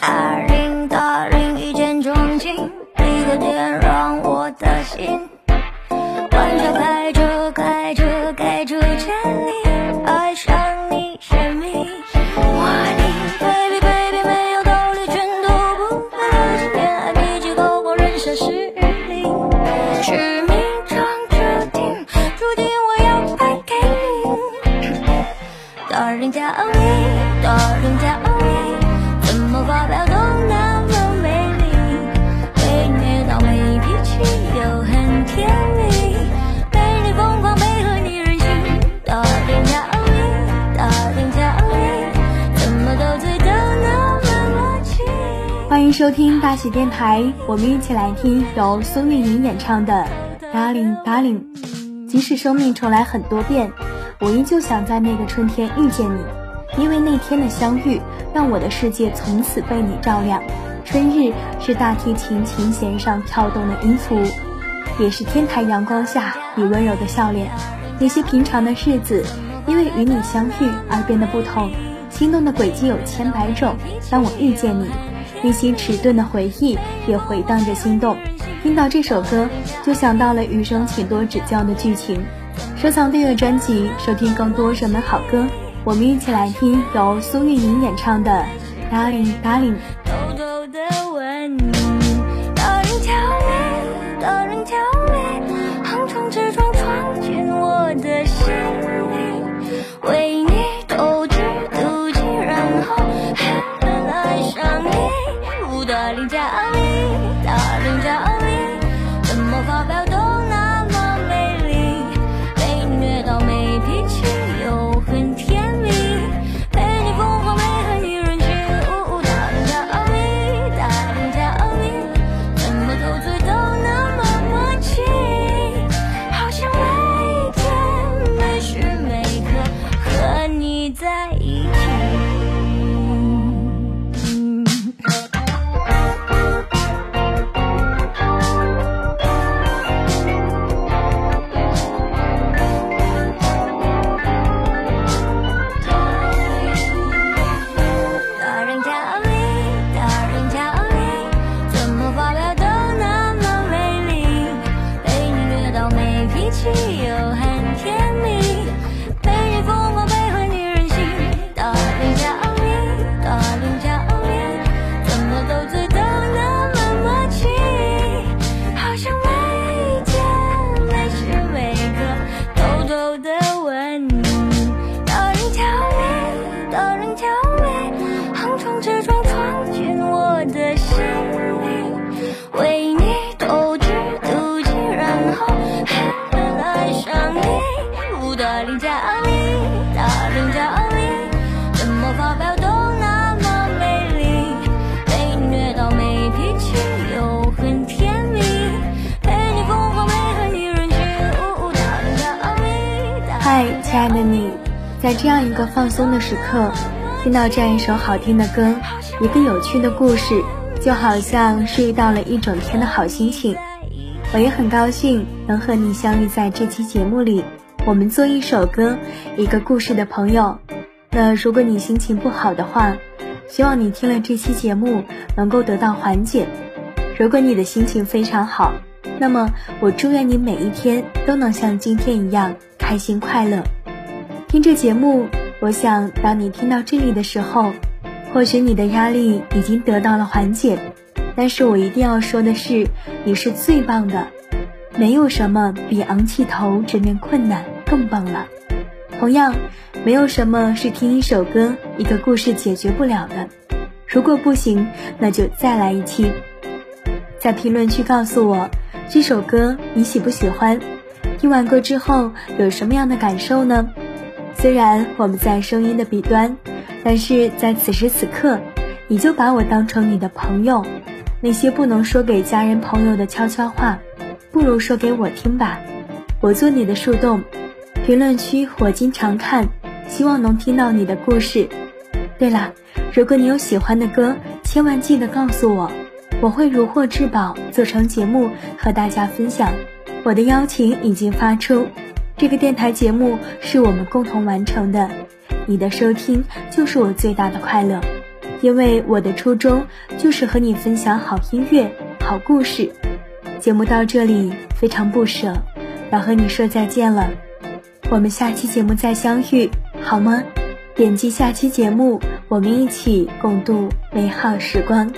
Darling Darling，一见钟情，你的点燃我的心。玩笑开着开着开着千里，爱上你神秘。我爱你 baby baby 没有道理，全都不费力。今天爱比起高光人生实力，是命中注定，注定我要败给你。Darling 叫收听大喜电台，我们一起来听由苏运莹演唱的《Darling Darling》。即使生命重来很多遍，我依旧想在那个春天遇见你，因为那天的相遇，让我的世界从此被你照亮。春日是大提琴琴弦上跳动的音符，也是天台阳光下你温柔的笑脸。那些平常的日子，因为与你相遇而变得不同。心动的轨迹有千百种，当我遇见你，内心迟钝的回忆也回荡着心动。听到这首歌，就想到了余生请多指教的剧情。收藏订阅专辑，收听更多热门好歌。我们一起来听由苏运莹演唱的《Darling Darling》。偷偷的吻你 Darling tell me，Darling 怎么发表都那么美丽，被虐到没脾气又很甜蜜，陪你疯狂配合你任性。Darling tell me，嗨，亲爱的你，在这样一个放松的时刻，听到这样一首好听的歌，一个有趣的故事，就好像是遇到了一整天的好心情。我也很高兴能和你相遇在这期节目里，我们做一首歌，一个故事的朋友。那如果你心情不好的话，希望你听了这期节目能够得到缓解。如果你的心情非常好，那么我祝愿你每一天都能像今天一样开心快乐。听这节目，我想当你听到这里的时候，或许你的压力已经得到了缓解。但是我一定要说的是，你是最棒的，没有什么比昂起头直面困难更棒了。同样，没有什么是听一首歌、一个故事解决不了的。如果不行，那就再来一期。在评论区告诉我这首歌你喜不喜欢，听完歌之后有什么样的感受呢？虽然我们在声音的彼端，但是在此时此刻，你就把我当成你的朋友。那些不能说给家人朋友的悄悄话，不如说给我听吧。我做你的树洞，评论区我经常看，希望能听到你的故事。对了，如果你有喜欢的歌，千万记得告诉我，我会如获至宝，做成节目和大家分享。我的邀请已经发出，这个电台节目是我们共同完成的，你的收听就是我最大的快乐。因为我的初衷就是和你分享好音乐、好故事。节目到这里非常不舍，要和你说再见了。我们下期节目再相遇，好吗？点击下期节目，我们一起共度美好时光。